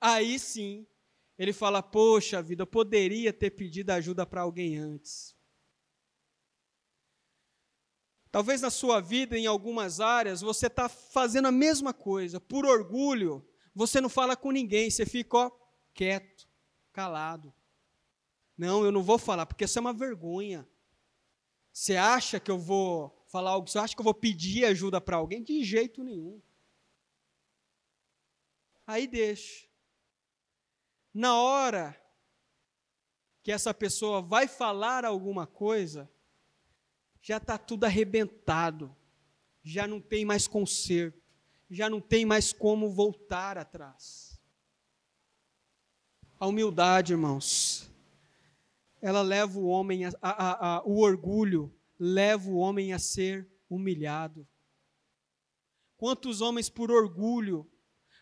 Aí sim, ele fala: Poxa vida, eu poderia ter pedido ajuda para alguém antes. Talvez na sua vida, em algumas áreas, você está fazendo a mesma coisa, por orgulho, você não fala com ninguém, você fica ó, quieto, calado. Não, eu não vou falar, porque isso é uma vergonha. Você acha que eu vou falar algo? Você acha que eu vou pedir ajuda para alguém? De jeito nenhum. Aí deixa. Na hora que essa pessoa vai falar alguma coisa, já está tudo arrebentado, já não tem mais conserto, já não tem mais como voltar atrás. A humildade, irmãos, ela leva o homem, a, a, a, o orgulho leva o homem a ser humilhado. Quantos homens, por orgulho,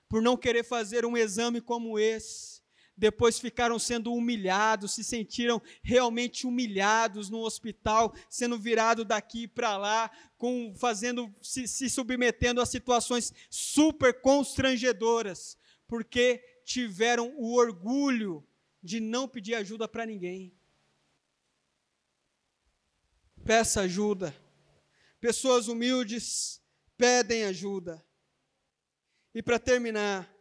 por não querer fazer um exame como esse, depois ficaram sendo humilhados, se sentiram realmente humilhados no hospital, sendo virado daqui para lá, com fazendo se, se submetendo a situações super constrangedoras, porque tiveram o orgulho de não pedir ajuda para ninguém peça ajuda. Pessoas humildes pedem ajuda. E para terminar,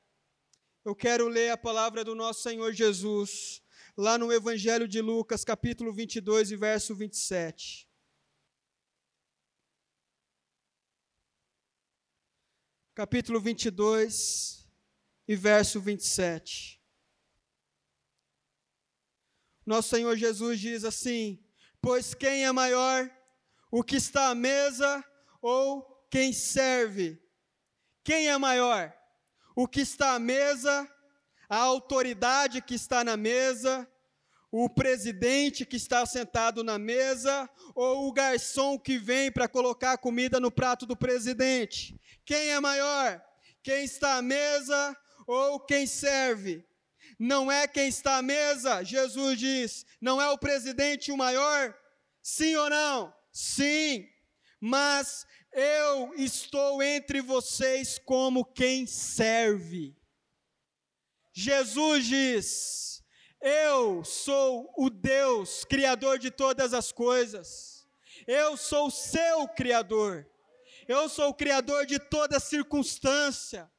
eu quero ler a palavra do nosso Senhor Jesus, lá no Evangelho de Lucas, capítulo 22 e verso 27. Capítulo 22 e verso 27. Nosso Senhor Jesus diz assim: Pois quem é maior, o que está à mesa ou quem serve? Quem é maior? O que está à mesa, a autoridade que está na mesa, o presidente que está sentado na mesa ou o garçom que vem para colocar a comida no prato do presidente? Quem é maior? Quem está à mesa ou quem serve? Não é quem está à mesa, Jesus diz, não é o presidente o maior? Sim ou não? Sim, mas eu estou entre vocês como quem serve. Jesus diz: eu sou o Deus, Criador de todas as coisas. Eu sou o seu Criador. Eu sou o Criador de toda circunstância.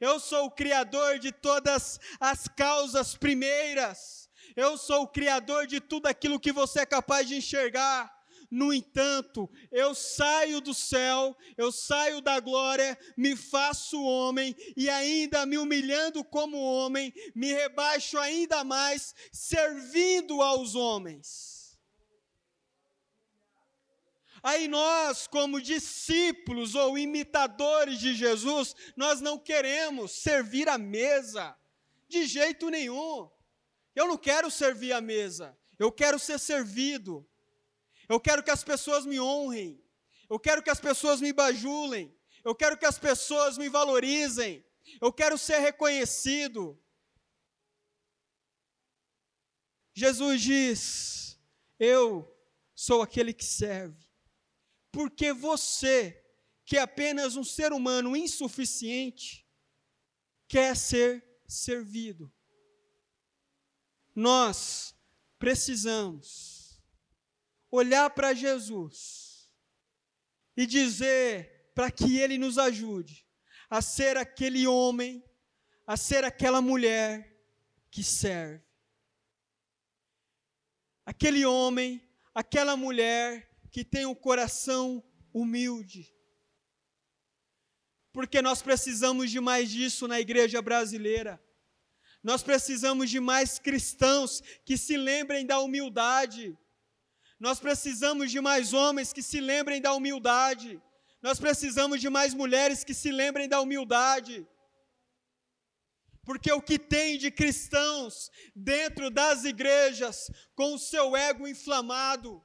Eu sou o Criador de todas as causas primeiras. Eu sou o Criador de tudo aquilo que você é capaz de enxergar. No entanto, eu saio do céu, eu saio da glória, me faço homem e ainda me humilhando como homem, me rebaixo ainda mais, servindo aos homens. Aí nós, como discípulos ou imitadores de Jesus, nós não queremos servir à mesa, de jeito nenhum. Eu não quero servir à mesa, eu quero ser servido. Eu quero que as pessoas me honrem. Eu quero que as pessoas me bajulem. Eu quero que as pessoas me valorizem. Eu quero ser reconhecido. Jesus diz: Eu sou aquele que serve. Porque você, que é apenas um ser humano insuficiente, quer ser servido. Nós precisamos olhar para Jesus e dizer para que Ele nos ajude a ser aquele homem, a ser aquela mulher que serve. Aquele homem, aquela mulher que tem um coração humilde. Porque nós precisamos de mais disso na igreja brasileira. Nós precisamos de mais cristãos que se lembrem da humildade nós precisamos de mais homens que se lembrem da humildade. Nós precisamos de mais mulheres que se lembrem da humildade. Porque o que tem de cristãos dentro das igrejas com o seu ego inflamado,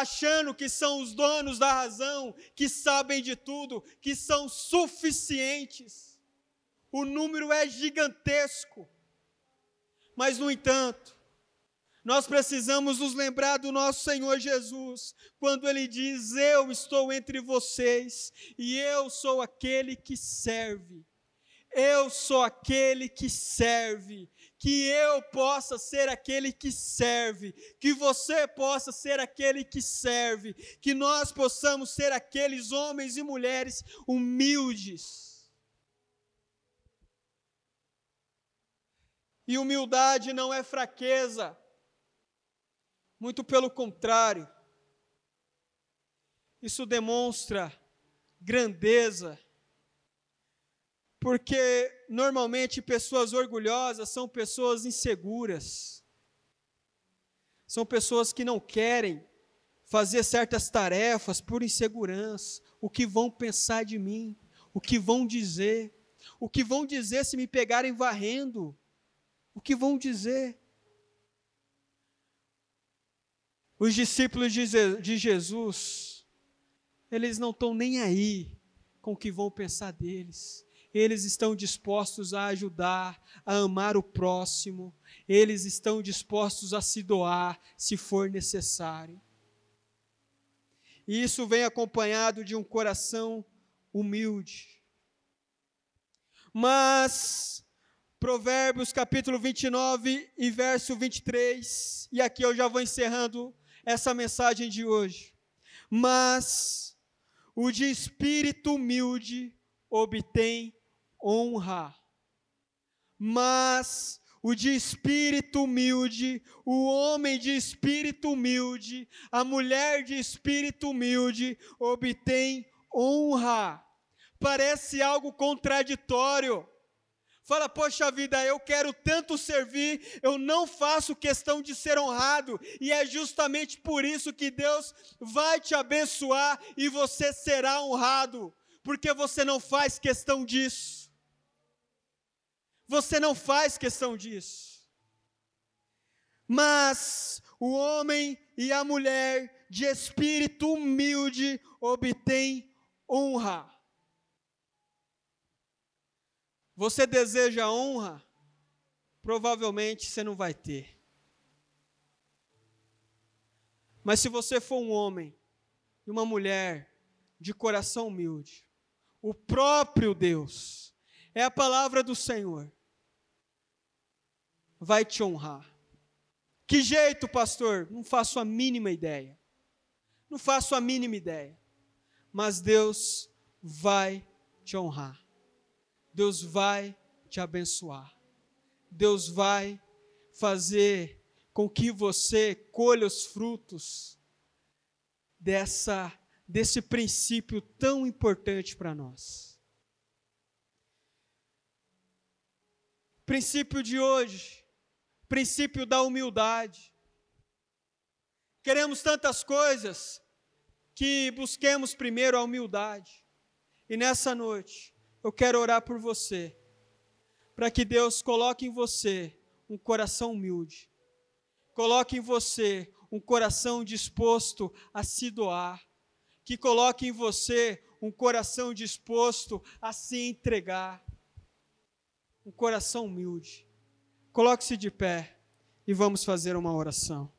achando que são os donos da razão, que sabem de tudo, que são suficientes. O número é gigantesco. Mas, no entanto, nós precisamos nos lembrar do nosso Senhor Jesus, quando ele diz: Eu estou entre vocês e eu sou aquele que serve. Eu sou aquele que serve. Que eu possa ser aquele que serve, que você possa ser aquele que serve, que nós possamos ser aqueles homens e mulheres humildes. E humildade não é fraqueza, muito pelo contrário, isso demonstra grandeza, porque normalmente pessoas orgulhosas são pessoas inseguras, são pessoas que não querem fazer certas tarefas por insegurança, o que vão pensar de mim, o que vão dizer, o que vão dizer se me pegarem varrendo, o que vão dizer. Os discípulos de Jesus, eles não estão nem aí com o que vão pensar deles. Eles estão dispostos a ajudar, a amar o próximo, eles estão dispostos a se doar se for necessário. E isso vem acompanhado de um coração humilde. Mas Provérbios capítulo 29 e verso 23, e aqui eu já vou encerrando essa mensagem de hoje. Mas o de espírito humilde obtém honra. Mas o de espírito humilde, o homem de espírito humilde, a mulher de espírito humilde obtém honra. Parece algo contraditório Fala, poxa vida, eu quero tanto servir, eu não faço questão de ser honrado, e é justamente por isso que Deus vai te abençoar e você será honrado, porque você não faz questão disso. Você não faz questão disso. Mas o homem e a mulher de espírito humilde obtêm honra. Você deseja honra? Provavelmente você não vai ter. Mas se você for um homem e uma mulher de coração humilde, o próprio Deus, é a palavra do Senhor, vai te honrar. Que jeito, pastor? Não faço a mínima ideia. Não faço a mínima ideia. Mas Deus vai te honrar. Deus vai te abençoar. Deus vai fazer com que você colha os frutos dessa desse princípio tão importante para nós. Princípio de hoje, princípio da humildade. Queremos tantas coisas que busquemos primeiro a humildade. E nessa noite, eu quero orar por você, para que Deus coloque em você um coração humilde, coloque em você um coração disposto a se doar, que coloque em você um coração disposto a se entregar, um coração humilde. Coloque-se de pé e vamos fazer uma oração.